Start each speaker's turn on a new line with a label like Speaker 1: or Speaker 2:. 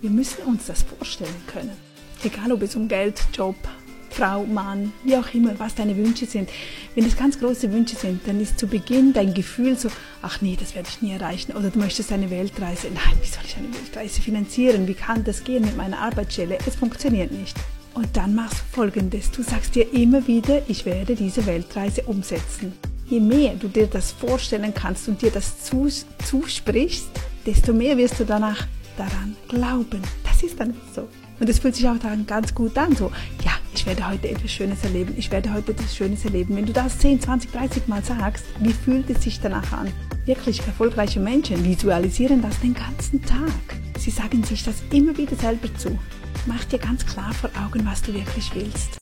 Speaker 1: Wir müssen uns das vorstellen können. Egal ob es um Geld, Job, Frau, Mann, wie auch immer, was deine Wünsche sind. Wenn es ganz große Wünsche sind, dann ist zu Beginn dein Gefühl so, ach nee, das werde ich nie erreichen. Oder du möchtest eine Weltreise. Nein, wie soll ich eine Weltreise finanzieren? Wie kann das gehen mit meiner Arbeitsstelle? Es funktioniert nicht. Und dann machst du Folgendes. Du sagst dir immer wieder, ich werde diese Weltreise umsetzen. Je mehr du dir das vorstellen kannst und dir das zusprichst, desto mehr wirst du danach daran glauben. Das ist dann so. Und es fühlt sich auch dann ganz gut an, so, ja, ich werde heute etwas Schönes erleben, ich werde heute etwas Schönes erleben. Wenn du das 10, 20, 30 Mal sagst, wie fühlt es sich danach an? Wirklich erfolgreiche Menschen visualisieren das den ganzen Tag. Sie sagen sich das immer wieder selber zu. Mach dir ganz klar vor Augen, was du wirklich willst.